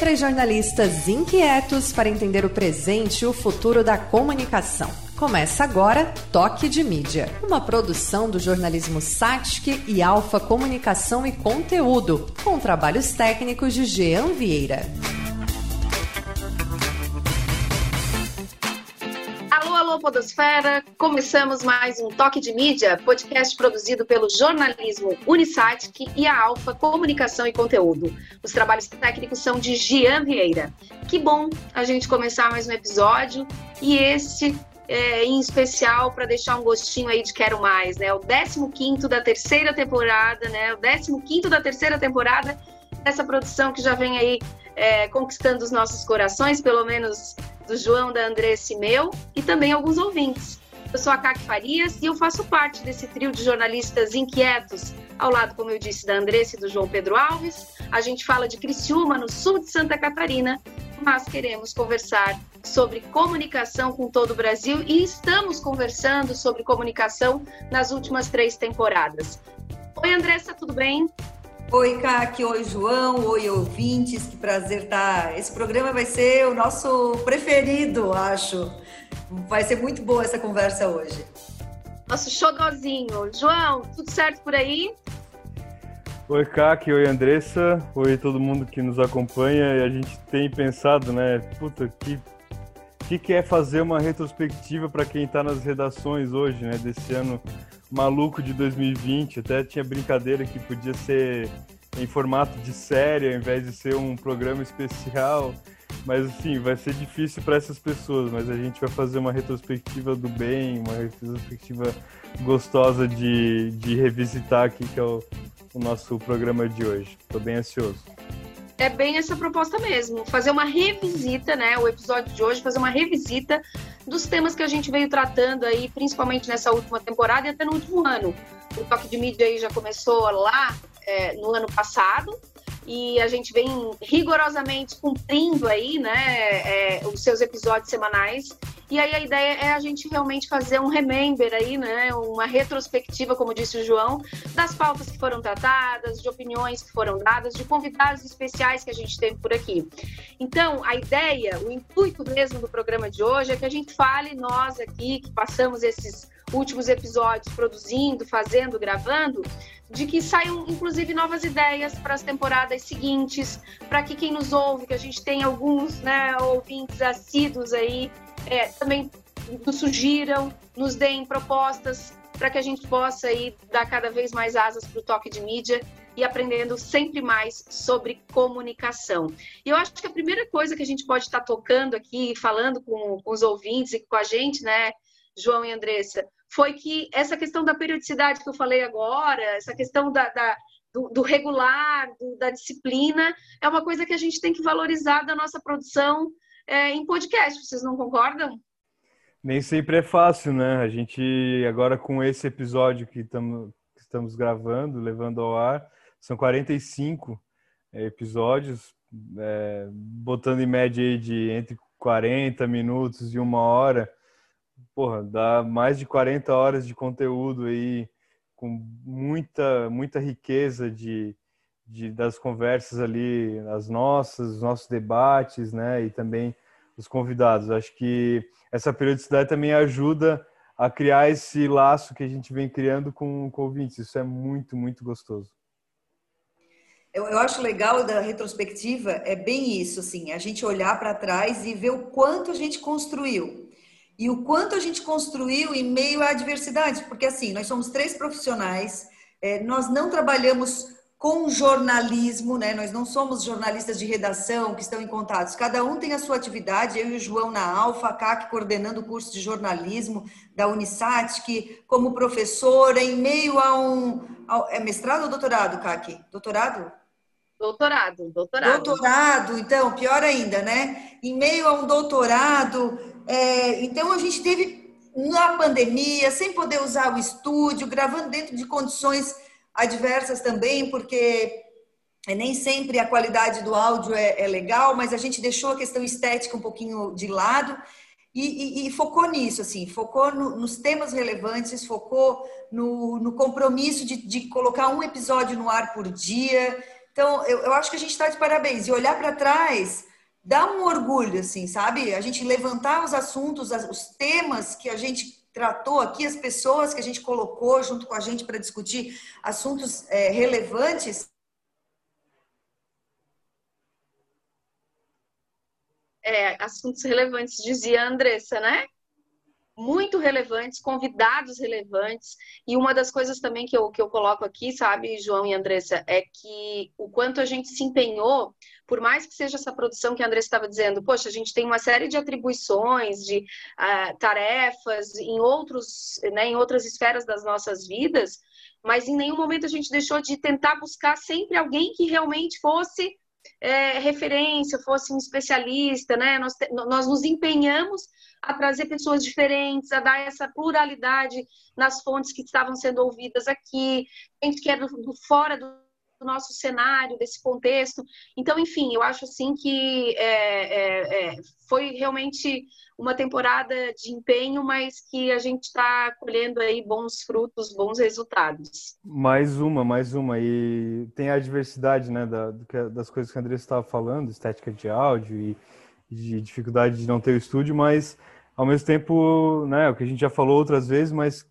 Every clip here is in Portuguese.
Três jornalistas inquietos para entender o presente e o futuro da comunicação. Começa agora Toque de Mídia, uma produção do jornalismo Satic e Alfa Comunicação e Conteúdo, com trabalhos técnicos de Jean Vieira. Podosfera! Começamos mais um Toque de Mídia, podcast produzido pelo jornalismo Unisatic e a Alfa Comunicação e Conteúdo. Os trabalhos técnicos são de Gian Vieira. Que bom a gente começar mais um episódio e este é, em especial para deixar um gostinho aí de quero mais, né? O 15 da terceira temporada, né? O 15 da terceira temporada dessa produção que já vem aí é, conquistando os nossos corações, pelo menos do João, da Andressa e meu, e também alguns ouvintes. Eu sou a Kaki Farias e eu faço parte desse trio de jornalistas inquietos, ao lado, como eu disse, da Andressa e do João Pedro Alves. A gente fala de Criciúma, no sul de Santa Catarina, mas queremos conversar sobre comunicação com todo o Brasil e estamos conversando sobre comunicação nas últimas três temporadas. Oi, Andressa, tudo bem? Oi, Kaki, oi, João, oi, ouvintes, que prazer estar. Tá? Esse programa vai ser o nosso preferido, acho. Vai ser muito boa essa conversa hoje. Nosso xodozinho. João, tudo certo por aí? Oi, Kaki, oi, Andressa, oi, todo mundo que nos acompanha. E a gente tem pensado, né, puta, que que, que é fazer uma retrospectiva para quem está nas redações hoje, né, desse ano maluco de 2020. Até tinha brincadeira que podia ser em formato de série, ao invés de ser um programa especial. Mas, assim, vai ser difícil para essas pessoas. Mas a gente vai fazer uma retrospectiva do bem, uma retrospectiva gostosa de, de revisitar aqui, que é o, o nosso programa de hoje. Estou bem ansioso é bem essa proposta mesmo, fazer uma revisita, né? O episódio de hoje, fazer uma revisita dos temas que a gente veio tratando aí, principalmente nessa última temporada e até no último ano. O toque de mídia aí já começou lá é, no ano passado, e a gente vem rigorosamente cumprindo aí, né, é, os seus episódios semanais. E aí a ideia é a gente realmente fazer um remember aí, né, uma retrospectiva, como disse o João, das pautas que foram tratadas, de opiniões que foram dadas, de convidados especiais que a gente teve por aqui. Então, a ideia, o intuito mesmo do programa de hoje é que a gente fale nós aqui que passamos esses últimos episódios produzindo, fazendo, gravando, de que saiam inclusive novas ideias para as temporadas seguintes, para que quem nos ouve, que a gente tem alguns né, ouvintes assíduos aí, é, também nos sugiram, nos deem propostas para que a gente possa aí dar cada vez mais asas para o toque de mídia e aprendendo sempre mais sobre comunicação. E eu acho que a primeira coisa que a gente pode estar tocando aqui, falando com, com os ouvintes e com a gente, né, João e Andressa, foi que essa questão da periodicidade que eu falei agora, essa questão da, da do, do, regular, do, da disciplina, é uma coisa que a gente tem que valorizar da nossa produção é, em podcast. Vocês não concordam? Nem sempre é fácil, né? A gente, agora com esse episódio que, tamo, que estamos gravando, levando ao ar, são 45 é, episódios, é, botando em média aí de entre 40 minutos e uma hora porra, dá mais de 40 horas de conteúdo aí, com muita, muita riqueza de, de, das conversas ali, as nossas, os nossos debates, né, e também os convidados. Acho que essa periodicidade também ajuda a criar esse laço que a gente vem criando com, com ouvintes. Isso é muito, muito gostoso. Eu, eu acho legal da retrospectiva é bem isso, assim, a gente olhar para trás e ver o quanto a gente construiu e o quanto a gente construiu em meio à adversidade, porque assim, nós somos três profissionais, é, nós não trabalhamos com jornalismo, né? Nós não somos jornalistas de redação que estão em contatos. Cada um tem a sua atividade. Eu e o João na Alfa, a CAC coordenando o curso de jornalismo da Unisat, que como professora em meio a um é mestrado ou doutorado, CAC? Doutorado? Doutorado, doutorado. Doutorado, então, pior ainda, né? Em meio a um doutorado, é, então a gente teve na pandemia, sem poder usar o estúdio, gravando dentro de condições adversas também, porque nem sempre a qualidade do áudio é, é legal, mas a gente deixou a questão estética um pouquinho de lado e, e, e focou nisso, assim, focou no, nos temas relevantes, focou no, no compromisso de, de colocar um episódio no ar por dia Então, eu, eu acho que a gente está de parabéns. E olhar para trás dá um orgulho, assim, sabe? A gente levantar os assuntos, os temas que a gente tratou aqui, as pessoas que a gente colocou junto com a gente para discutir assuntos é, relevantes. É, assuntos relevantes, dizia a Andressa, né? Muito relevantes, convidados relevantes. E uma das coisas também que eu, que eu coloco aqui, sabe, João e Andressa, é que o quanto a gente se empenhou, por mais que seja essa produção que a Andressa estava dizendo, poxa, a gente tem uma série de atribuições, de uh, tarefas em, outros, né, em outras esferas das nossas vidas, mas em nenhum momento a gente deixou de tentar buscar sempre alguém que realmente fosse é, referência, fosse um especialista, né? Nós, nós nos empenhamos a trazer pessoas diferentes, a dar essa pluralidade nas fontes que estavam sendo ouvidas aqui, gente que é do, do fora do, do nosso cenário, desse contexto. Então, enfim, eu acho assim que é, é, é, foi realmente uma temporada de empenho, mas que a gente está colhendo aí bons frutos, bons resultados. Mais uma, mais uma. E tem a diversidade né, da, das coisas que a Andressa estava falando, estética de áudio e de dificuldade de não ter o estúdio, mas ao mesmo tempo, né, o que a gente já falou outras vezes, mas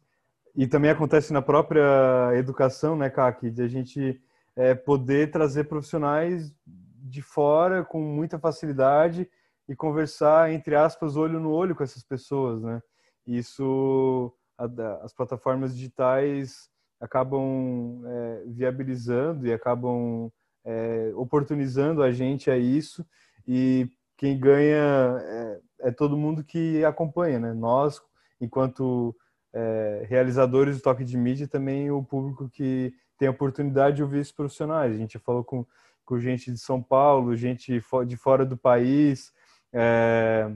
e também acontece na própria educação, né, Kaki, de a gente é, poder trazer profissionais de fora com muita facilidade e conversar, entre aspas, olho no olho com essas pessoas, né? Isso, a, as plataformas digitais acabam é, viabilizando e acabam é, oportunizando a gente a isso e quem ganha é, é, todo mundo que acompanha, né? Nós, enquanto é, realizadores do toque de mídia, também o público que tem a oportunidade de ouvir esses profissionais. A gente falou com, com gente de São Paulo, gente de fora do país, é,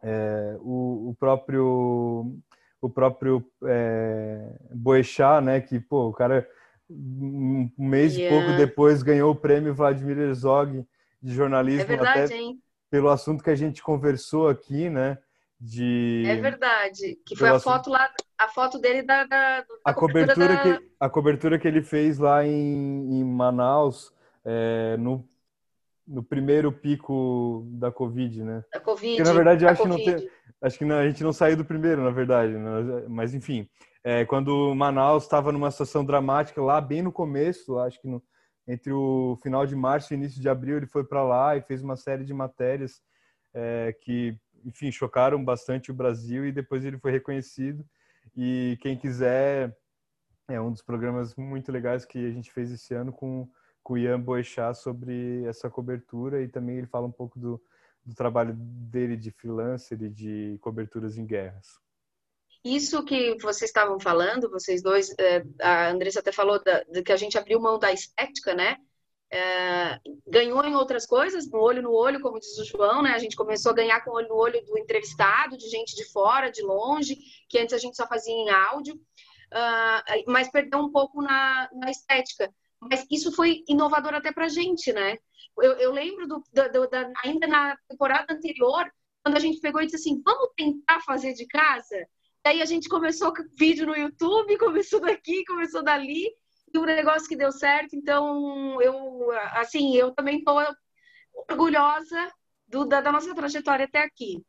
é, o, o, próprio o próprio é, Boechat, né, que pô, o cara um mês yeah. e pouco depois ganhou o prêmio Vladimir Herzog de jornalismo é verdade, até hein? pelo assunto que a gente conversou aqui, né? De... É verdade, que foi a assunto... foto lá, a foto dele da, da, da a cobertura, cobertura da... que a cobertura que ele fez lá em, em Manaus é, no, no primeiro pico da Covid, né? Da Covid. Porque, na verdade, acho que não tem, acho que não, a gente não saiu do primeiro, na verdade, né? mas enfim, é, quando Manaus estava numa situação dramática lá, bem no começo, acho que no, entre o final de março e início de abril, ele foi para lá e fez uma série de matérias é, que, enfim, chocaram bastante o Brasil e depois ele foi reconhecido. E quem quiser, é um dos programas muito legais que a gente fez esse ano com, com o Ian Boechat sobre essa cobertura e também ele fala um pouco do, do trabalho dele de freelancer e de coberturas em guerras. Isso que vocês estavam falando, vocês dois, é, a Andressa até falou da, de que a gente abriu mão da estética, né? É, ganhou em outras coisas, no olho no olho, como diz o João, né? A gente começou a ganhar com o olho no olho do entrevistado, de gente de fora, de longe, que antes a gente só fazia em áudio, uh, mas perdeu um pouco na, na, estética. Mas isso foi inovador até pra gente, né? Eu, eu lembro do, do, da, ainda na temporada anterior, quando a gente pegou e disse assim, vamos tentar fazer de casa? Aí a gente começou com vídeo no YouTube, começou daqui, começou dali, um negócio que deu certo. Então, eu, assim, eu também estou orgulhosa do, da, da, nossa trajetória até aqui.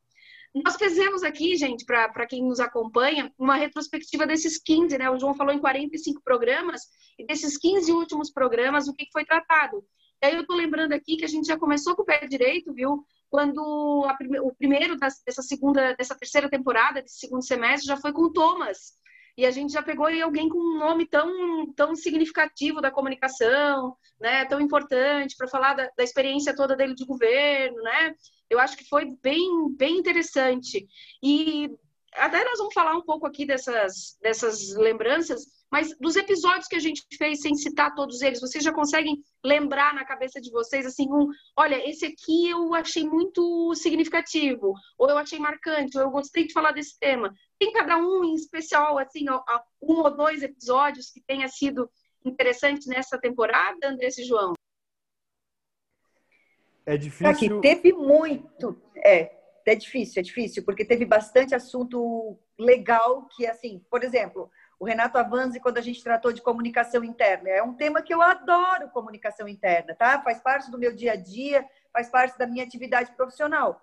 Nós fizemos aqui, gente, para quem nos acompanha, uma retrospectiva desses 15, né? O João falou em 45 programas, e desses 15 últimos programas, o que foi tratado. E aí eu estou lembrando aqui que a gente já começou com o pé direito, viu? quando a, o primeiro dessa segunda, dessa terceira temporada, desse segundo semestre, já foi com o Thomas. E a gente já pegou alguém com um nome tão, tão significativo da comunicação, né, tão importante para falar da, da, experiência toda dele de governo, né? Eu acho que foi bem, bem interessante. E até nós vamos falar um pouco aqui dessas, dessas lembranças, mas dos episódios que a gente fez, sem citar todos eles, vocês já conseguem lembrar na cabeça de vocês, assim, um, olha, esse aqui eu achei muito significativo, ou eu achei marcante, ou eu gostei de falar desse tema. Tem cada um em especial, assim, um ou dois episódios que tenha sido interessante nessa temporada, Andressa e João? É difícil. Aqui, teve muito. É, é difícil, é difícil, porque teve bastante assunto legal que, assim, por exemplo, o Renato Avanzi quando a gente tratou de comunicação interna. É um tema que eu adoro, comunicação interna, tá? Faz parte do meu dia a dia, faz parte da minha atividade profissional.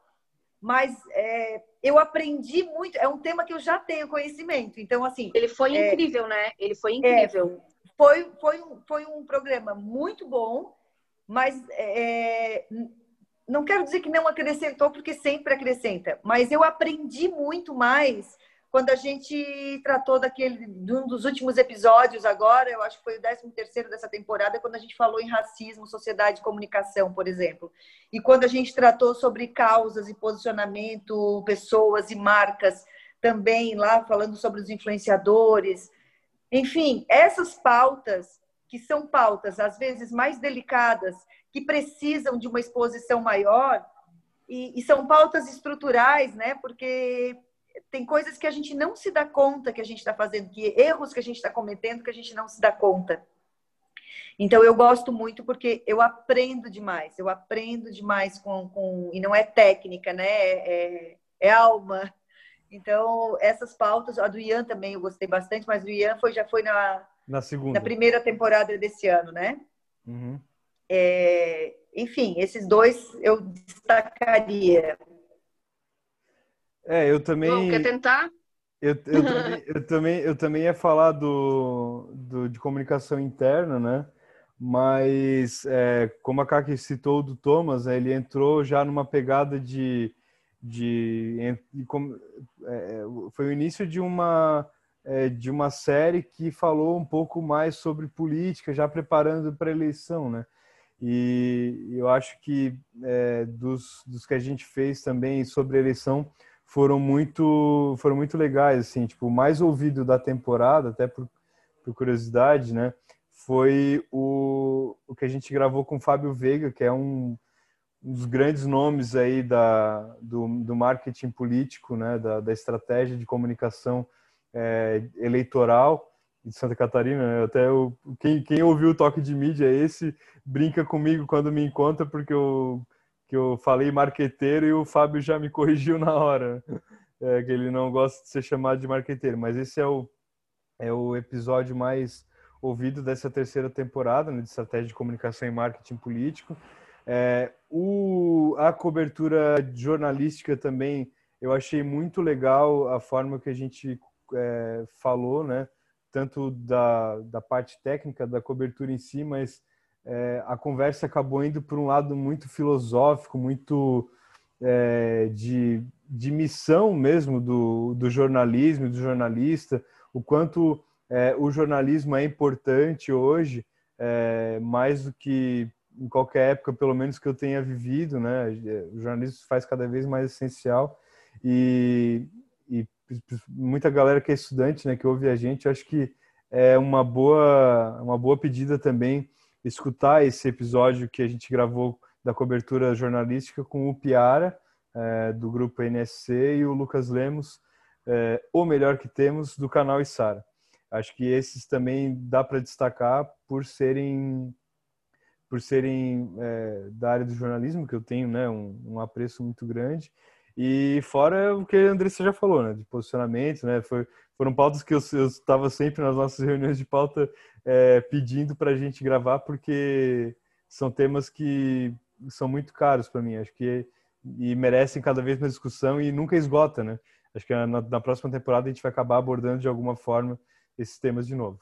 Mas é, eu aprendi muito, é um tema que eu já tenho conhecimento. Então, assim. Ele foi é, incrível, né? Ele foi incrível. É, foi, foi, um, foi um programa muito bom, mas é, não quero dizer que não acrescentou, porque sempre acrescenta, mas eu aprendi muito mais quando a gente tratou daquele, de um dos últimos episódios agora, eu acho que foi o 13 terceiro dessa temporada, quando a gente falou em racismo, sociedade e comunicação, por exemplo. E quando a gente tratou sobre causas e posicionamento, pessoas e marcas, também lá falando sobre os influenciadores. Enfim, essas pautas, que são pautas às vezes mais delicadas, que precisam de uma exposição maior, e, e são pautas estruturais, né? Porque tem coisas que a gente não se dá conta que a gente está fazendo, que erros que a gente está cometendo que a gente não se dá conta. Então eu gosto muito porque eu aprendo demais, eu aprendo demais com, com e não é técnica, né? É, é, é alma. Então essas pautas, a do Ian também eu gostei bastante, mas o Ian foi já foi na na segunda, na primeira temporada desse ano, né? Uhum. É, enfim, esses dois eu destacaria. É, eu também. Bom, quer tentar? Eu, eu, também, eu, também, eu também ia falar do, do, de comunicação interna, né? Mas, é, como a Kaki citou do Thomas, né, ele entrou já numa pegada de. de, de, é, foi o início de uma, é, de uma série que falou um pouco mais sobre política, já preparando para a eleição, né? E eu acho que é, dos, dos que a gente fez também sobre eleição foram muito foram muito legais assim tipo o mais ouvido da temporada até por, por curiosidade né foi o, o que a gente gravou com o Fábio Veiga que é um, um dos grandes nomes aí da do, do marketing político né da, da estratégia de comunicação é, eleitoral de Santa Catarina né? até o, quem, quem ouviu o toque de mídia esse brinca comigo quando me encontra porque eu que eu falei marqueteiro e o Fábio já me corrigiu na hora, é, que ele não gosta de ser chamado de marqueteiro, mas esse é o, é o episódio mais ouvido dessa terceira temporada né, de estratégia de comunicação e marketing político. É, o, a cobertura jornalística também eu achei muito legal a forma que a gente é, falou, né? Tanto da, da parte técnica da cobertura em si, mas é, a conversa acabou indo por um lado muito filosófico, muito é, de, de missão mesmo do, do jornalismo, do jornalista, o quanto é, o jornalismo é importante hoje, é, mais do que em qualquer época, pelo menos que eu tenha vivido, né? O jornalismo faz cada vez mais essencial e, e muita galera que é estudante, né, que ouve a gente, acho que é uma boa, uma boa pedida também escutar esse episódio que a gente gravou da cobertura jornalística com o Piara, é, do grupo NSC, e o Lucas Lemos, é, o melhor que temos, do canal Isara. Acho que esses também dá para destacar por serem por serem é, da área do jornalismo, que eu tenho né, um, um apreço muito grande, e fora o que a Andressa já falou, né, de posicionamento, né, foi, foram pautas que eu estava sempre nas nossas reuniões de pauta é, pedindo para a gente gravar, porque são temas que são muito caros para mim. Acho que e merecem cada vez mais discussão e nunca esgota, né? Acho que na, na próxima temporada a gente vai acabar abordando de alguma forma esses temas de novo.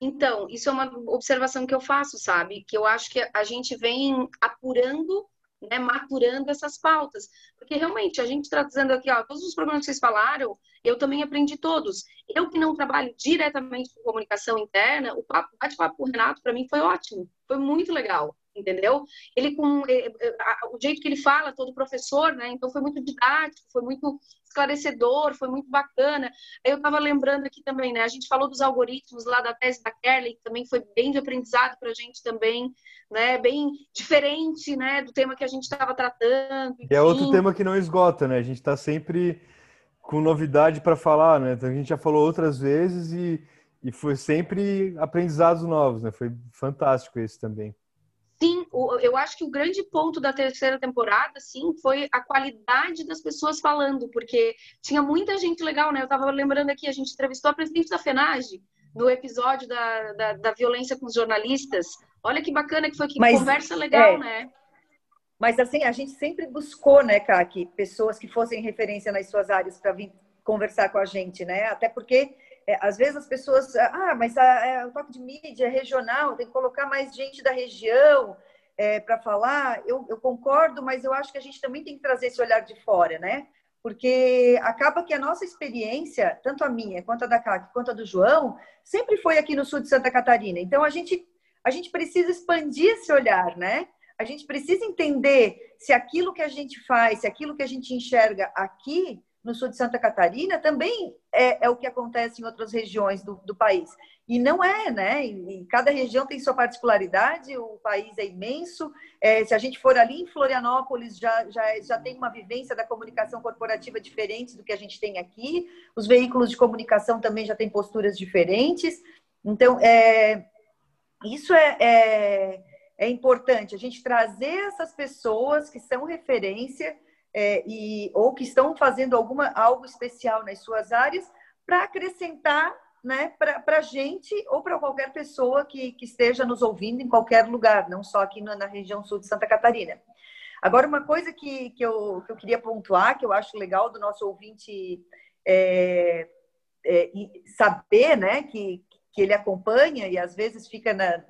Então, isso é uma observação que eu faço, sabe? Que eu acho que a gente vem apurando né, maturando essas pautas. Porque realmente a gente está dizendo aqui, ó, todos os problemas que vocês falaram, eu também aprendi todos. Eu que não trabalho diretamente com comunicação interna, o bate-papo com o Renato para mim foi ótimo, foi muito legal entendeu? Ele com eh, eh, o jeito que ele fala, todo professor, né? Então foi muito didático, foi muito esclarecedor, foi muito bacana. Aí eu estava lembrando aqui também, né? A gente falou dos algoritmos lá da tese da Kelly, que também foi bem de aprendizado para a gente também, né? Bem diferente, né? Do tema que a gente estava tratando. E é outro tema que não esgota, né? A gente está sempre com novidade para falar, né? Então a gente já falou outras vezes e, e foi sempre aprendizados novos, né? Foi fantástico esse também. Sim, eu acho que o grande ponto da terceira temporada, sim, foi a qualidade das pessoas falando, porque tinha muita gente legal, né? Eu estava lembrando aqui, a gente entrevistou a presidente da FENAGE no episódio da, da, da, violência com os jornalistas. Olha que bacana que foi, que Mas, conversa legal, é... né? Mas assim, a gente sempre buscou, né, Kaki, pessoas que fossem referência nas suas áreas para vir conversar com a gente, né? Até porque é, às vezes as pessoas, ah, mas a, é, o toque de mídia é regional, tem que colocar mais gente da região é, para falar. Eu, eu, concordo, mas eu acho que a gente também tem que trazer esse olhar de fora, né? Porque acaba que a nossa experiência, tanto a minha, quanto a da CAC, quanto a do João, sempre foi aqui no sul de Santa Catarina. Então a gente, a gente precisa expandir esse olhar, né? A gente precisa entender se aquilo que a gente faz, se aquilo que a gente enxerga aqui no sul de Santa Catarina também é, é o que acontece em outras regiões do, do país. E não é, né? E, cada região tem sua particularidade, o país é imenso. É, se a gente for ali em Florianópolis, já, já, já tem uma vivência da comunicação corporativa diferente do que a gente tem aqui. Os veículos de comunicação também já têm posturas diferentes. Então, é, isso é, é, é importante, a gente trazer essas pessoas que são referência é, e, ou que estão fazendo alguma, algo especial nas suas áreas para acrescentar né, para a gente ou para qualquer pessoa que, que esteja nos ouvindo em qualquer lugar, não só aqui na, na região sul de Santa Catarina. Agora, uma coisa que, que, eu, que eu queria pontuar, que eu acho legal do nosso ouvinte é, é, saber, né, que, que ele acompanha e às vezes fica na.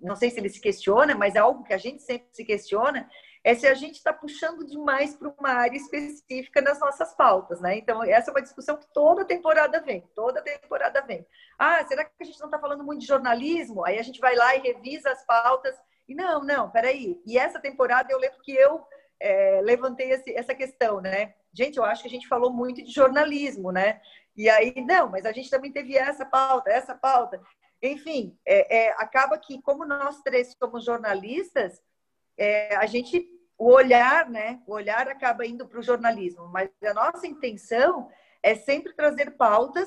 Não sei se ele se questiona, mas é algo que a gente sempre se questiona, é se a gente está puxando demais para uma área específica nas nossas pautas, né? Então, essa é uma discussão que toda temporada vem, toda temporada vem. Ah, será que a gente não está falando muito de jornalismo? Aí a gente vai lá e revisa as pautas. E não, não, peraí. E essa temporada eu lembro que eu é, levantei esse, essa questão, né? Gente, eu acho que a gente falou muito de jornalismo, né? E aí, não, mas a gente também teve essa pauta, essa pauta. Enfim, é, é, acaba que, como nós três somos jornalistas, é, a gente, o olhar, né? O olhar acaba indo para o jornalismo, mas a nossa intenção é sempre trazer pautas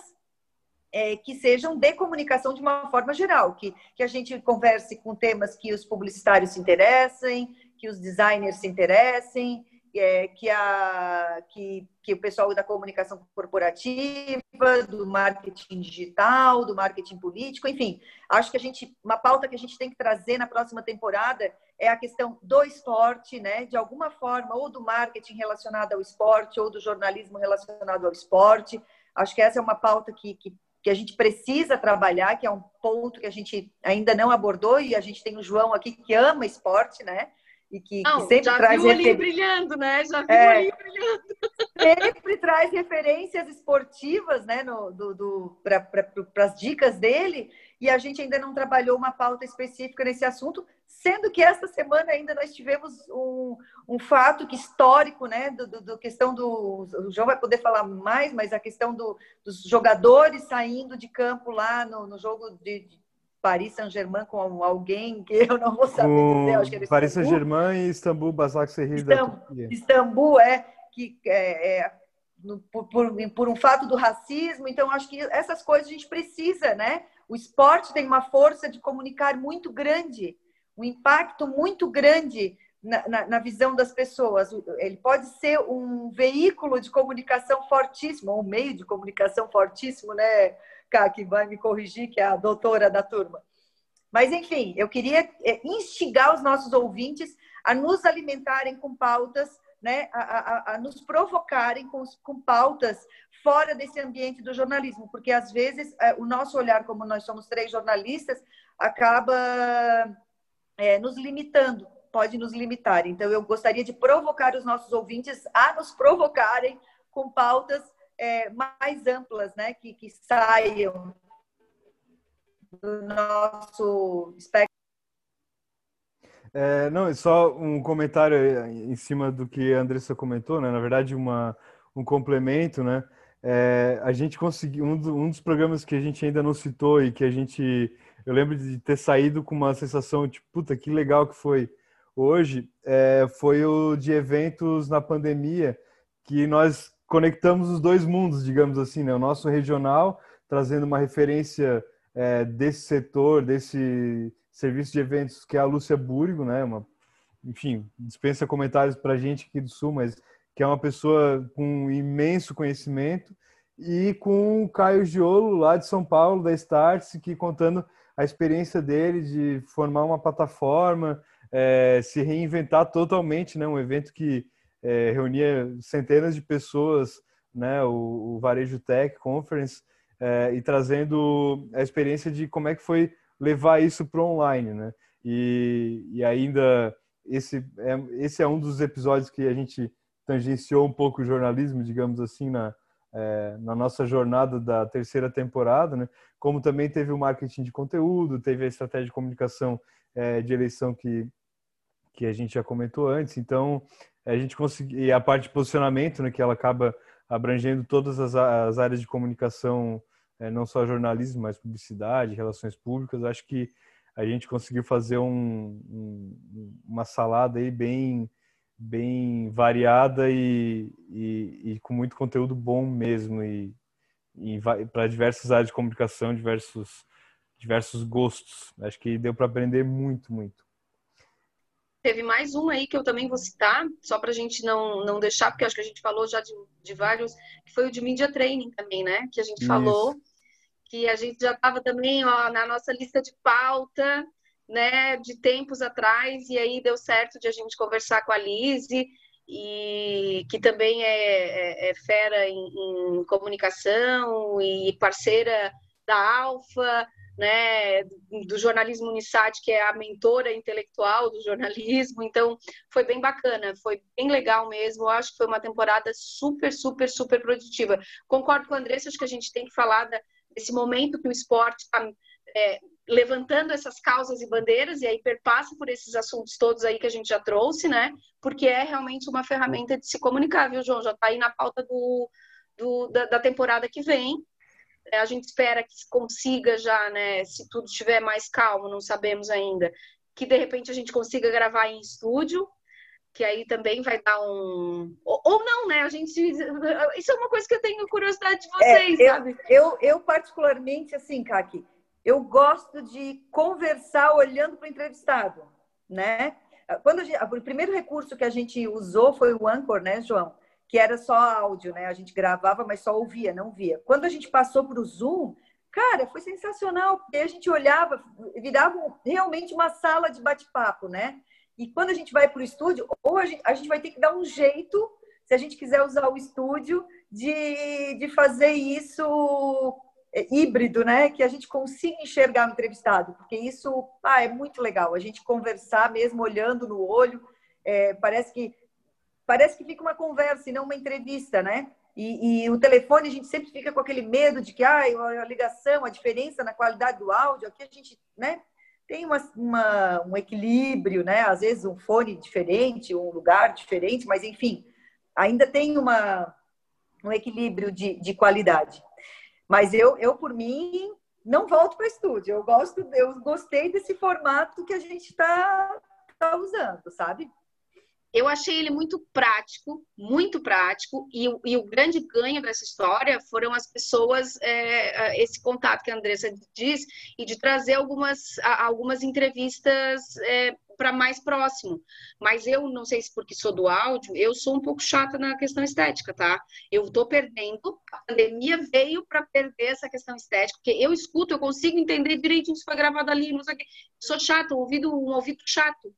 é, que sejam de comunicação de uma forma geral, que, que a gente converse com temas que os publicitários se interessem, que os designers se interessem, é, que, a, que, que o pessoal da comunicação corporativa, do marketing digital, do marketing político, enfim, acho que a gente, uma pauta que a gente tem que trazer na próxima temporada é a questão do esporte, né? De alguma forma, ou do marketing relacionado ao esporte, ou do jornalismo relacionado ao esporte. Acho que essa é uma pauta que, que, que a gente precisa trabalhar, que é um ponto que a gente ainda não abordou, e a gente tem o João aqui que ama esporte, né? e que, Não, que sempre já traz viu refer... ali brilhando, né? Já viu é, ali brilhando. Sempre traz referências esportivas, né, no, do, do, para as dicas dele, e a gente ainda não trabalhou uma pauta específica nesse assunto, sendo que esta semana ainda nós tivemos um, um fato histórico, né, do, do, do, questão do, o João vai poder falar mais, mas a questão do, dos jogadores saindo de campo lá no, no jogo de, de Paris Saint-Germain com alguém que eu não vou saber com dizer. Acho que Paris Saint-Germain e Istambul, Basaksehir Istambul, da Istambul é que é, é por, por, por, um fato do racismo. Então, acho que essas coisas a gente precisa, né? O esporte tem uma força de comunicar muito grande, um impacto muito grande na, na, na, visão das pessoas. Ele pode ser um veículo de comunicação fortíssimo, um meio de comunicação fortíssimo, né? que vai me corrigir, que é a doutora da turma. Mas, enfim, eu queria é, instigar os nossos ouvintes a nos alimentarem com pautas, né, a, a, a nos provocarem com, com, pautas fora desse ambiente do jornalismo, porque às vezes é, o nosso olhar, como nós somos três jornalistas, acaba é, nos limitando, pode nos limitar. Então, eu gostaria de provocar os nossos ouvintes a nos provocarem com pautas é, mais amplas, né, que, que saiam do nosso espectro. É, não, só um comentário em cima do que a Andressa comentou, né? Na verdade, uma, um complemento, né? É, a gente conseguiu um, um, dos programas que a gente ainda não citou e que a gente eu lembro de ter saído com uma sensação de puta que legal que foi hoje é, foi o de eventos na pandemia que nós conectamos os dois mundos, digamos assim, né? O nosso regional, trazendo uma referência é, desse setor, desse serviço de eventos, que é a Lúcia Burgo, né? Uma, enfim, dispensa comentários para gente aqui do Sul, mas que é uma pessoa com imenso conhecimento, e com o Caio Giolo, lá de São Paulo, da Starts, que contando a experiência dele de formar uma plataforma, é, se reinventar totalmente, né? Um evento que é, reunia centenas de pessoas, né? O, o Varejo Tech Conference, é, e trazendo a experiência de como é que foi levar isso para online, né? E, e ainda esse é, esse é um dos episódios que a gente tangenciou um pouco o jornalismo, digamos assim, na, é, na nossa jornada da terceira temporada, né? Como também teve o marketing de conteúdo, teve a estratégia de comunicação é, de eleição que, que a gente já comentou antes. Então, a gente conseguiu, e a parte de posicionamento, né? Que ela acaba abrangendo todas as, as áreas de comunicação é, não só jornalismo, mas publicidade, relações públicas. Acho que a gente conseguiu fazer um, um, uma salada aí bem bem variada e, e, e, com muito conteúdo bom mesmo e, e para diversas áreas de comunicação, diversos diversos gostos. Acho que deu para aprender muito, muito. Teve mais um aí que eu também vou citar, só para a gente não, não deixar, porque acho que a gente falou já de, de vários, que foi o de Media Training também, né? Que a gente Isso. falou que a gente já estava também ó, na nossa lista de pauta, né, de tempos atrás, e aí deu certo de a gente conversar com a Lise, e que também é, é, é fera em, em, comunicação e parceira da Alfa, né, do jornalismo Unisat, que é a mentora intelectual do jornalismo. Então, foi bem bacana, foi bem legal mesmo. Eu acho que foi uma temporada super, super, super produtiva. Concordo com o Andressa, acho que a gente tem que falar da, esse momento que o esporte está é, levantando essas causas e bandeiras, e aí perpassa por esses assuntos todos aí que a gente já trouxe, né? Porque é realmente uma ferramenta de se comunicar, viu, João? Já está aí na pauta do, do da, da, temporada que vem. É, a gente espera que consiga já, né? Se tudo estiver mais calmo, não sabemos ainda, que de repente a gente consiga gravar em estúdio, que aí também vai dar um. Ou, não, né? A gente. Isso é uma coisa que eu tenho curiosidade de vocês, é, eu, sabe? Eu, eu, particularmente, assim, Kaki, eu gosto de conversar olhando para o entrevistado, né? Quando gente, o primeiro recurso que a gente usou foi o Anchor, né, João? Que era só áudio, né? A gente gravava, mas só ouvia, não via. Quando a gente passou para o Zoom, cara, foi sensacional, porque a gente olhava, virava realmente uma sala de bate-papo, né? E quando a gente vai para o estúdio, ou a gente, a gente vai ter que dar um jeito, se a gente quiser usar o estúdio, de, de fazer isso híbrido, né? Que a gente consiga enxergar o entrevistado, porque isso ah, é muito legal. A gente conversar mesmo olhando no olho, é, parece que parece que fica uma conversa e não uma entrevista, né? E, e, o telefone a gente sempre fica com aquele medo de que ah, a ligação, a diferença na qualidade do áudio, aqui a gente, né? tem uma, uma, um equilíbrio, né? Às vezes um fone diferente, um lugar diferente, mas enfim, ainda tem uma, um equilíbrio de, de qualidade. Mas eu, eu, por mim, não volto para estúdio. Eu gosto, eu gostei desse formato que a gente está tá usando, sabe? Eu achei ele muito prático, muito prático, e, e, o grande ganho dessa história foram as pessoas, é, esse contato que a Andressa diz, e de trazer algumas, algumas entrevistas é, para mais próximo. Mas eu não sei se porque sou do áudio, eu sou um pouco chata na questão estética, tá? Eu estou perdendo, a pandemia veio para perder essa questão estética, porque eu escuto, eu consigo entender direitinho se foi gravado ali, não sei o quê. Sou chata, ouvido, um ouvido chato.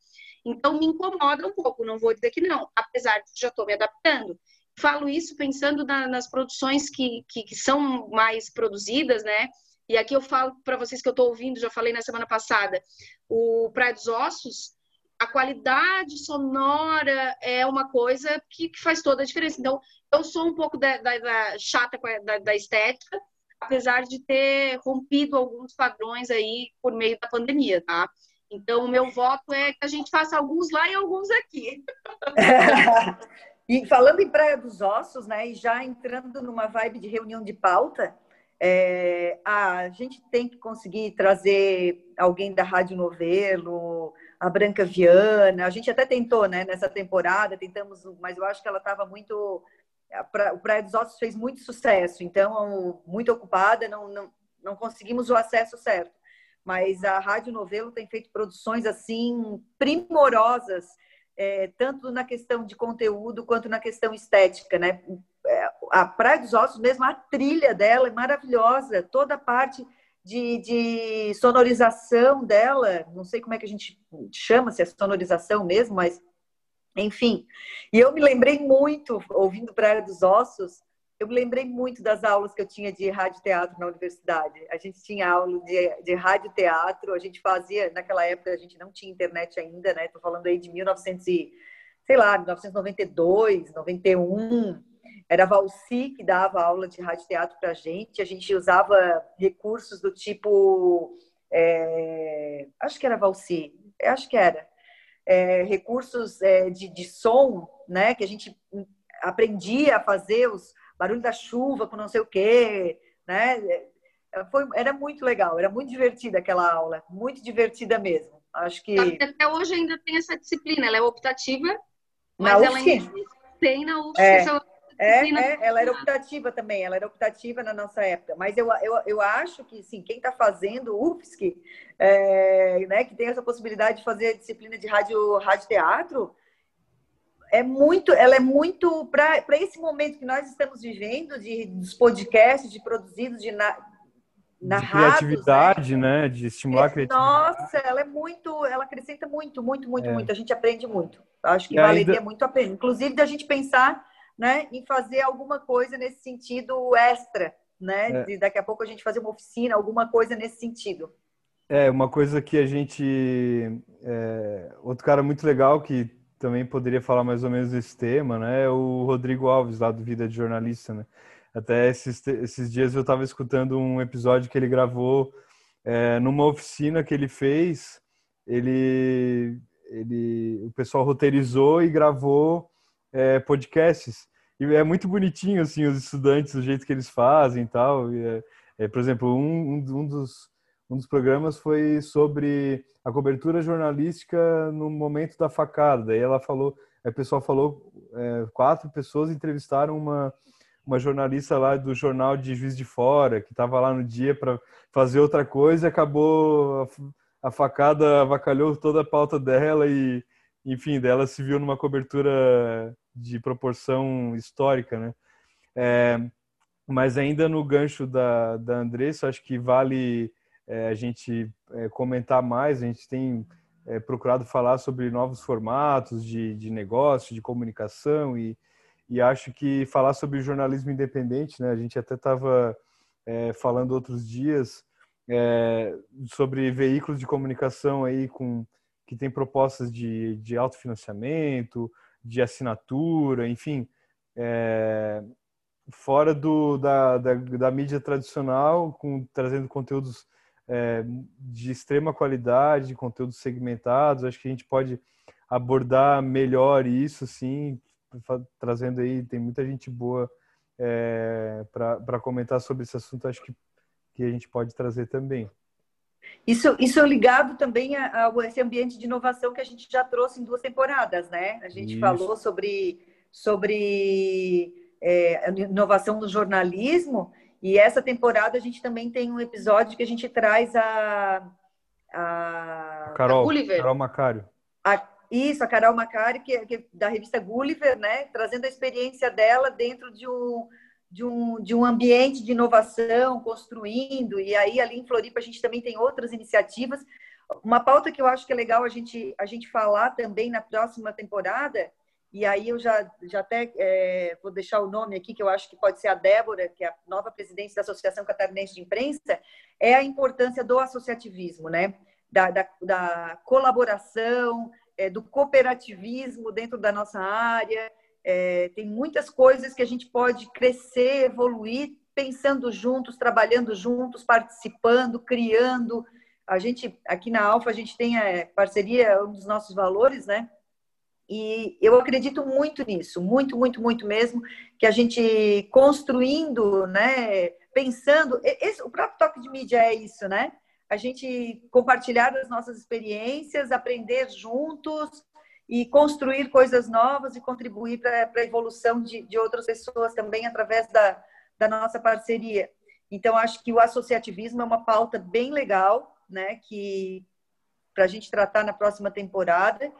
Então, me incomoda um pouco, não vou dizer que não, apesar de que já estou me adaptando. Falo isso pensando na, nas produções que, que, que, são mais produzidas, né? E aqui eu falo para vocês que eu estou ouvindo, já falei na semana passada, o Praia dos Ossos, a qualidade sonora é uma coisa que, que faz toda a diferença. Então, eu sou um pouco da, da, da chata da, da estética, apesar de ter rompido alguns padrões aí por meio da pandemia, tá? Então, o meu voto é que a gente faça alguns lá e alguns aqui. e falando em Praia dos Ossos, né, e já entrando numa vibe de reunião de pauta, é, a gente tem que conseguir trazer alguém da Rádio Novelo, a Branca Viana. A gente até tentou, né, nessa temporada, tentamos, mas eu acho que ela estava muito. O Praia dos Ossos fez muito sucesso, então, muito ocupada, não, não, não conseguimos o acesso certo mas a Rádio Novelo tem feito produções assim primorosas, é, tanto na questão de conteúdo quanto na questão estética, né? É, a Praia dos Ossos, mesmo a trilha dela é maravilhosa, toda a parte de, de sonorização dela, não sei como é que a gente chama, se é sonorização mesmo, mas enfim. E eu me lembrei muito, ouvindo Praia dos Ossos, eu lembrei muito das aulas que eu tinha de rádio teatro na universidade. A gente tinha aula de, de rádio teatro, a gente fazia, naquela época a gente não tinha internet ainda, né? Estou falando aí de 1900 e, sei lá, 1992, 91. Era a Valci que dava aula de rádio teatro para a gente. A gente usava recursos do tipo. É, acho que era Valci, acho que era. É, recursos é, de, de som, né? Que a gente aprendia a fazer os barulho da chuva com não sei o quê, né? Foi, era muito legal, era muito divertida aquela aula, muito divertida mesmo. Acho que até hoje ainda tem essa disciplina, ela é optativa, mas ela ainda tem na UFSC é. é, é, ela era optativa também, ela era optativa na nossa época. Mas eu, eu, eu acho que, sim, quem está fazendo UFSC, é, né, que tem essa possibilidade de fazer a disciplina de rádio, rádio teatro, é muito, ela é muito para esse momento que nós estamos vivendo de dos podcasts, de produzidos, de na, narrados, de criatividade, né? né? De estimular é, a criatividade. Nossa, ela é muito, ela acrescenta muito, muito, muito, é. muito. A gente aprende muito. Acho que e valeria ainda... muito a pena. Inclusive da gente pensar, né, em fazer alguma coisa nesse sentido extra, né? É. De daqui a pouco a gente fazer uma oficina, alguma coisa nesse sentido. É, uma coisa que a gente. É, outro cara muito legal que também poderia falar mais ou menos desse tema, né? O Rodrigo Alves, lá do Vida de Jornalista, né? Até esses, esses dias eu estava escutando um episódio que ele gravou é, numa oficina que ele fez. Ele, ele, o pessoal roteirizou e gravou é, podcasts. E é muito bonitinho, assim, os estudantes, o jeito que eles fazem e tal. E é, é, por exemplo, um, um, dos, um dos programas foi sobre a cobertura jornalística no momento da facada. Daí ela falou, a pessoa falou, é, quatro pessoas entrevistaram uma, uma jornalista lá do jornal de Juiz de Fora, que estava lá no dia para fazer outra coisa e acabou a, a, facada avacalhou toda a pauta dela e, enfim, dela se viu numa cobertura de proporção histórica, né? É, mas ainda no gancho da, da Andressa, acho que vale é, a gente é, comentar mais. A gente tem é, procurado falar sobre novos formatos de, de negócio, de comunicação e, e acho que falar sobre jornalismo independente, né? A gente até estava é, falando outros dias é, sobre veículos de comunicação aí com que tem propostas de, de autofinanciamento, de assinatura, enfim, é, fora do, da, da, da, mídia tradicional, com, trazendo conteúdos é, de extrema qualidade, de conteúdos segmentados. Acho que a gente pode abordar melhor isso, sim, trazendo aí, tem muita gente boa é, para comentar sobre esse assunto, acho que, que a gente pode trazer também. Isso, isso é ligado também a, a, esse ambiente de inovação que a gente já trouxe em duas temporadas, né? A gente isso. falou sobre, sobre é, inovação no jornalismo e essa temporada a gente também tem um episódio que a gente traz a. A, Carol, a Gulliver. Carol Macário. A, isso, a Carol Macário, que, é, que é da revista Gulliver, né? Trazendo a experiência dela dentro de um, de um, de um ambiente de inovação, construindo. E aí, ali em Floripa, a gente também tem outras iniciativas. Uma pauta que eu acho que é legal a gente, a gente falar também na próxima temporada e aí eu já, já até é, vou deixar o nome aqui, que eu acho que pode ser a Débora, que é a nova presidente da Associação Catarinense de Imprensa, é a importância do associativismo, né? Da, da, da colaboração, é, do cooperativismo dentro da nossa área. É, tem muitas coisas que a gente pode crescer, evoluir, pensando juntos, trabalhando juntos, participando, criando. A gente, aqui na Alfa, a gente tem é, parceria, um dos nossos valores, né? E eu acredito muito nisso, muito, muito, muito mesmo, que a gente construindo, né, pensando, esse, o próprio toque de mídia é isso, né? A gente compartilhar as nossas experiências, aprender juntos e construir coisas novas e contribuir para a evolução de, de outras pessoas também através da, da nossa parceria. Então, acho que o associativismo é uma pauta bem legal né? Que para a gente tratar na próxima temporada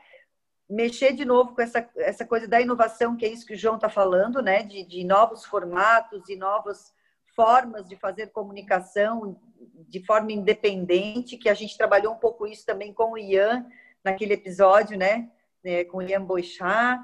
mexer de novo com essa, essa coisa da inovação, que é isso que o João está falando, né? De, de novos formatos e novas formas de fazer comunicação de forma independente, que a gente trabalhou um pouco isso também com o Ian naquele episódio, né? É, com o Ian Boixá.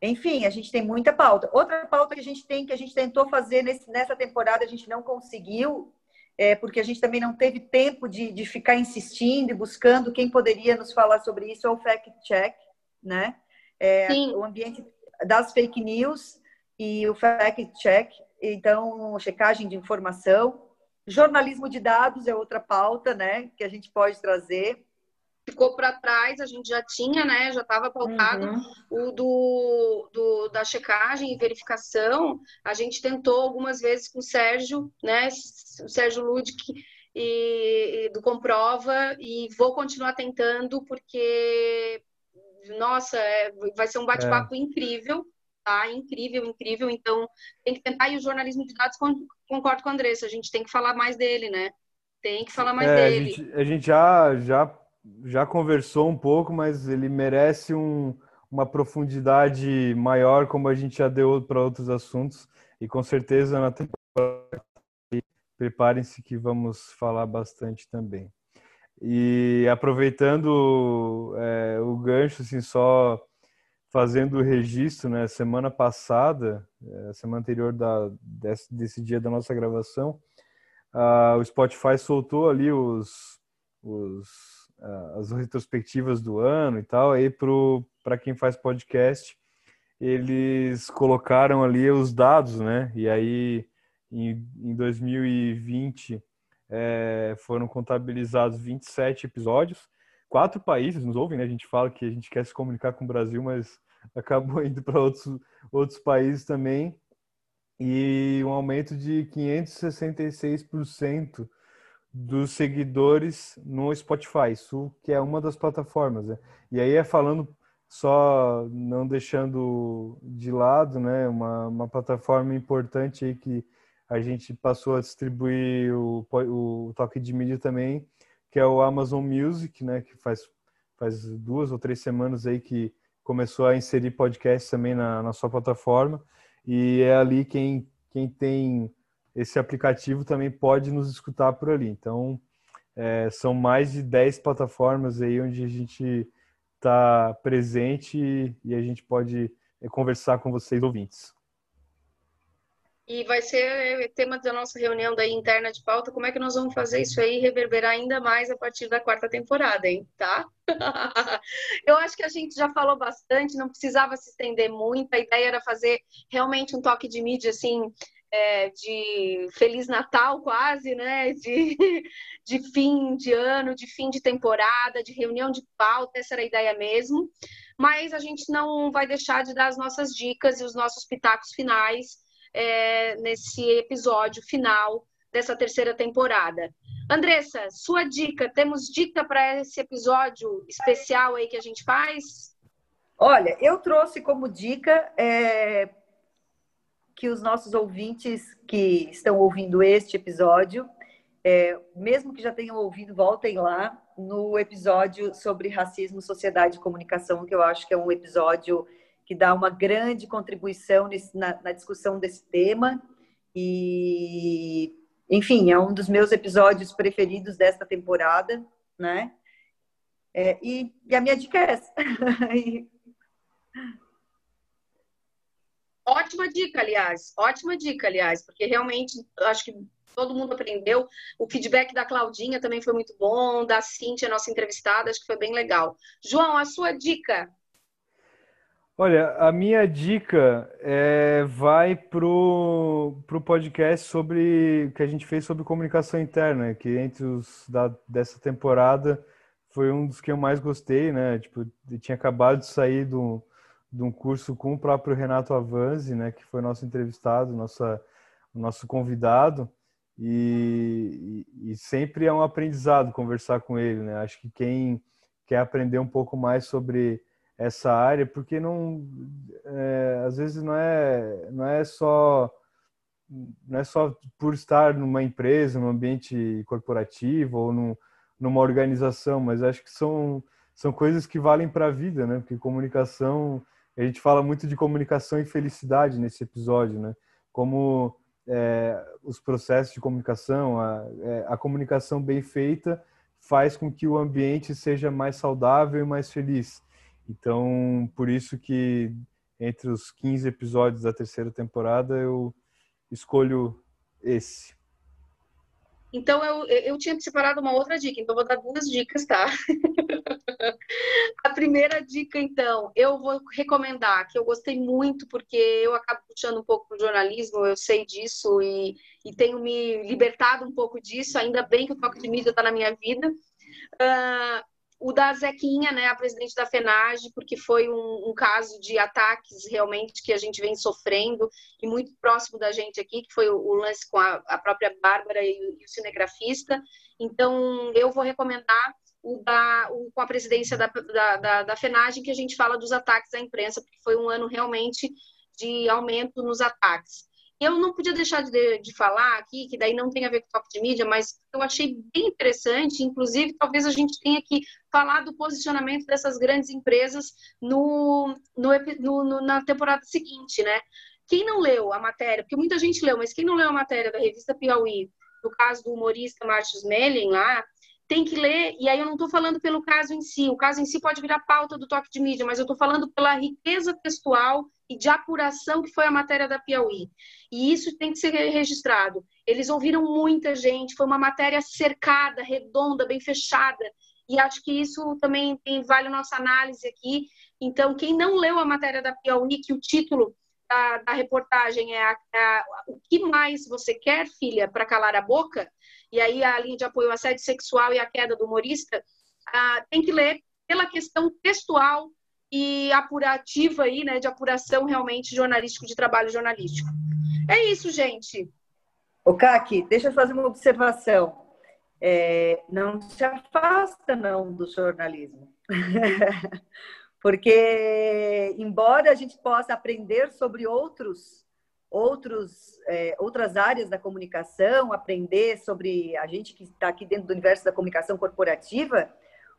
Enfim, a gente tem muita pauta. Outra pauta que a gente tem, que a gente tentou fazer nesse, nessa temporada, a gente não conseguiu, é, porque a gente também não teve tempo de, de ficar insistindo e buscando quem poderia nos falar sobre isso, é o fact-check, né? É, o ambiente das fake news e o fact-check, então, checagem de informação. Jornalismo de dados é outra pauta, né, que a gente pode trazer ficou para trás, a gente já tinha, né? Já estava pautado uhum. o do, do, da checagem e verificação. A gente tentou algumas vezes com o Sérgio, né? O Sérgio Ludic e, e do Comprova, e vou continuar tentando, porque, nossa, é, vai ser um bate-papo é. incrível. Tá? Incrível, incrível. Então, tem que tentar. E o jornalismo de dados, concordo com a Andressa, a gente tem que falar mais dele, né? Tem que falar mais é, dele. A gente, a gente já, já já conversou um pouco, mas ele merece um, uma profundidade maior, como a gente já deu para outros assuntos. E com certeza na temporada preparem-se que vamos falar bastante também. E aproveitando é, o gancho, assim, só fazendo o registro, né? Semana passada, é, semana anterior da, desse, desse dia da nossa gravação, uh, o Spotify soltou ali os, os as retrospectivas do ano e tal, aí para quem faz podcast, eles colocaram ali os dados, né? E aí em, em 2020 é, foram contabilizados 27 episódios. Quatro países nos ouvem, né? A gente fala que a gente quer se comunicar com o Brasil, mas acabou indo para outros, outros países também. E um aumento de 566% dos seguidores no Spotify, isso que é uma das plataformas. Né? E aí é falando só não deixando de lado, né, uma, uma plataforma importante aí que a gente passou a distribuir o, o toque de mídia também, que é o Amazon Music, né, que faz faz duas ou três semanas aí que começou a inserir podcast também na, na sua plataforma e é ali quem quem tem esse aplicativo também pode nos escutar por ali. Então, é, são mais de 10 plataformas aí onde a gente está presente e a gente pode é, conversar com vocês ouvintes. E vai ser tema da nossa reunião daí interna de pauta, como é que nós vamos fazer isso aí reverberar ainda mais a partir da quarta temporada, hein? Tá? Eu acho que a gente já falou bastante, não precisava se estender muito, a ideia era fazer realmente um toque de mídia, assim, é, de Feliz Natal quase, né? De, de fim de ano, de fim de temporada, de reunião de pauta, essa era a ideia mesmo. Mas a gente não vai deixar de dar as nossas dicas e os nossos pitacos finais é, nesse episódio final dessa terceira temporada. Andressa, sua dica, temos dica para esse episódio especial aí que a gente faz? Olha, eu trouxe como dica é, que os nossos ouvintes que estão ouvindo este episódio, é, mesmo que já tenham ouvido, voltem lá no episódio sobre racismo, sociedade e comunicação, que eu acho que é um episódio que dá uma grande contribuição nesse, na, na, discussão desse tema. E, enfim, é um dos meus episódios preferidos desta temporada, né? É, e, e, a minha dica é essa. Ótima dica, aliás. Ótima dica, aliás, porque realmente acho que todo mundo aprendeu. O feedback da Claudinha também foi muito bom, da Cintia, nossa entrevistada, acho que foi bem legal. João, a sua dica? Olha, a minha dica é, vai pro, pro podcast sobre que a gente fez sobre comunicação interna, que entre os da, dessa temporada foi um dos que eu mais gostei, né? Tipo, tinha acabado de sair do de um curso com o próprio Renato Avanzi, né, que foi nosso entrevistado, nossa, nosso convidado, e, e, e, sempre é um aprendizado conversar com ele, né? Acho que quem quer aprender um pouco mais sobre essa área, porque não, é, às vezes não é, não é só não é só por estar numa empresa, num ambiente corporativo ou num, numa organização, mas acho que são, são coisas que valem para a vida, né? Porque comunicação, a gente fala muito de comunicação e felicidade nesse episódio, né? Como é, os processos de comunicação, a, é, a comunicação bem feita faz com que o ambiente seja mais saudável e mais feliz. Então, por isso que entre os 15 episódios da terceira temporada eu escolho esse. Então, eu, eu tinha separado uma outra dica, então vou dar duas dicas, tá? a primeira dica, então, eu vou recomendar, que eu gostei muito, porque eu acabo puxando um pouco do jornalismo, eu sei disso e, e tenho me libertado um pouco disso, ainda bem que o toque de mídia está na minha vida. Uh, o da Zequinha, né, a presidente da FENAGE, porque foi um, um, caso de ataques realmente que a gente vem sofrendo e muito próximo da gente aqui, que foi o, o lance com a, a, própria Bárbara e, e, o cinegrafista. Então, eu vou recomendar o da, o, com a presidência da, da, da, da FENAGE, que a gente fala dos ataques à imprensa, porque foi um ano realmente de aumento nos ataques. Eu não podia deixar de, de falar aqui, que daí não tem a ver com toque de mídia, mas eu achei bem interessante, inclusive talvez a gente tenha que falar do posicionamento dessas grandes empresas no, no, no, na temporada seguinte, né? Quem não leu a matéria, porque muita gente leu, mas quem não leu a matéria da revista Piauí, no caso do humorista Marcos Melling lá, tem que ler, e aí eu não estou falando pelo caso em si, o caso em si pode virar pauta do toque de mídia, mas eu estou falando pela riqueza textual e de apuração que foi a matéria da Piauí. E isso tem que ser registrado. Eles ouviram muita gente, foi uma matéria cercada, redonda, bem fechada, e acho que isso também vale a nossa análise aqui. Então, quem não leu a matéria da Piauí, que o título da, da reportagem é a, a, O que mais você quer, filha, para calar a boca? E aí a linha de apoio ao assédio sexual e a queda do humorista, ah, tem que ler pela questão textual e apurativa aí, né, de apuração realmente jornalístico, de trabalho jornalístico. É isso, gente. O Kaki, deixa eu fazer uma observação. É, não se afasta não do jornalismo. Porque embora a gente possa aprender sobre outros outros é, outras áreas da comunicação, aprender sobre a gente que está aqui dentro do universo da comunicação corporativa,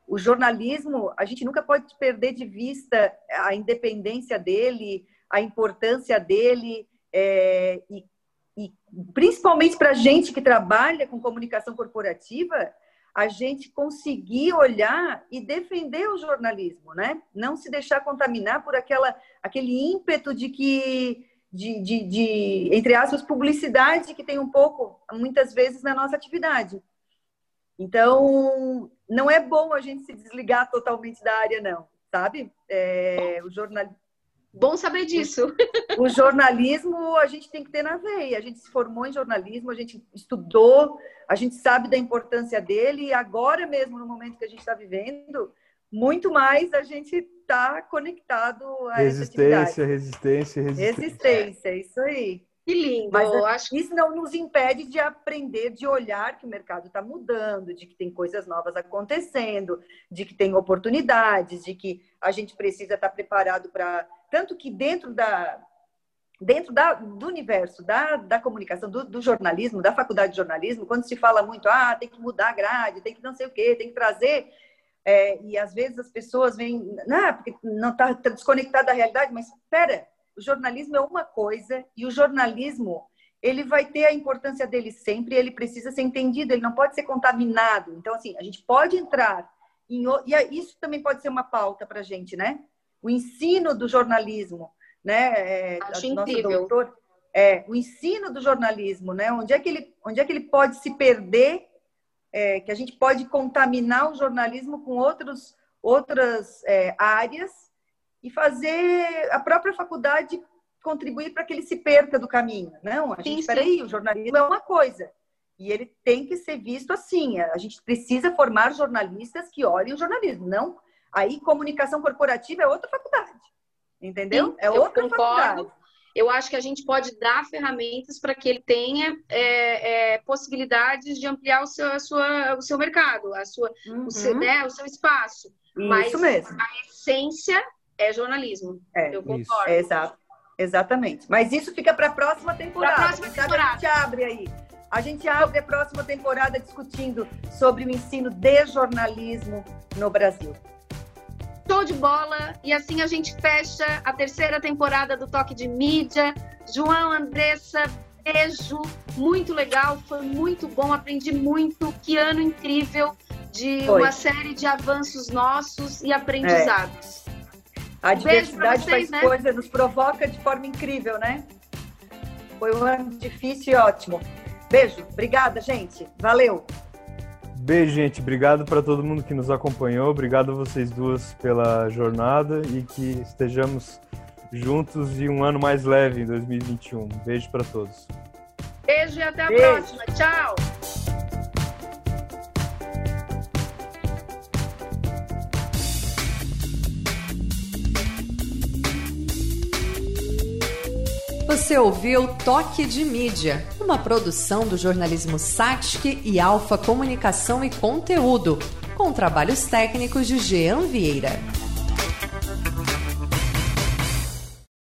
o jornalismo, a gente nunca pode perder de vista a independência dele, a importância dele, é, e, e principalmente para a gente que trabalha com comunicação corporativa, a gente conseguir olhar e defender o jornalismo, né? Não se deixar contaminar por aquela, aquele ímpeto de que, de, de, de entre aspas, publicidade que tem um pouco, muitas vezes, na nossa atividade. Então, não é bom a gente se desligar totalmente da área, não, sabe? É, o jornal... Bom saber disso. O jornalismo a gente tem que ter na veia. A gente se formou em jornalismo, a gente estudou, a gente sabe da importância dele e agora mesmo, no momento que a gente está vivendo, muito mais a gente está conectado a resistência, resistência, resistência. Resistência, isso aí. Que lindo. Mas acho... isso não nos impede de aprender, de olhar que o mercado está mudando, de que tem coisas novas acontecendo, de que tem oportunidades, de que a gente precisa estar tá preparado para. Tanto que dentro da. Dentro da, do universo da, da comunicação, do, do, jornalismo, da faculdade de jornalismo, quando se fala muito, ah, tem que mudar a grade, tem que não sei o quê, tem que trazer é, e às vezes as pessoas vêm, não, porque não está tá desconectado da realidade, mas espera, o jornalismo é uma coisa e o jornalismo ele vai ter a importância dele sempre, ele precisa ser entendido, ele não pode ser contaminado. Então, assim, a gente pode entrar em. E isso também pode ser uma pauta para a gente, né? O ensino do jornalismo, né? É, Acho incrível. Doutor, é, o ensino do jornalismo, né? Onde é que ele, onde é que ele pode se perder, é, que a gente pode contaminar o jornalismo com outros, outras é, áreas e fazer a própria faculdade contribuir para que ele se perca do caminho. Não, a gente, peraí, o jornalismo é uma coisa. E ele tem que ser visto assim. A gente precisa formar jornalistas que olhem o jornalismo. Não, aí comunicação corporativa é outra faculdade. Entendeu? Sim, é outra concordo. faculdade. Eu acho que a gente pode dar ferramentas para que ele tenha é, é, possibilidades de ampliar o seu, a sua, o seu mercado, a sua, uhum. o, seu, né, o seu espaço. Isso Mas mesmo. a essência é jornalismo. É, eu concordo. É, exato. Exatamente. Mas isso fica para a próxima temporada. Pra próxima temporada. A gente abre aí. A gente abre a próxima temporada discutindo sobre o ensino de jornalismo no Brasil. Show de bola! E assim a gente fecha a terceira temporada do Toque de Mídia. João, Andressa, beijo! Muito legal, foi muito bom, aprendi muito. Que ano incrível de foi. uma série de avanços nossos e aprendizados. É. A diversidade vocês, faz né? coisa, nos provoca de forma incrível, né? Foi um ano difícil e ótimo. Beijo, obrigada, gente. Valeu. Beijo, gente. Obrigado para todo mundo que nos acompanhou. Obrigado a vocês duas pela jornada e que estejamos juntos e um ano mais leve em 2021. Beijo para todos. Beijo e até a Beijo. próxima. Tchau. Você ouviu Toque de Mídia, uma produção do jornalismo Satic e Alfa Comunicação e Conteúdo, com trabalhos técnicos de Jean Vieira.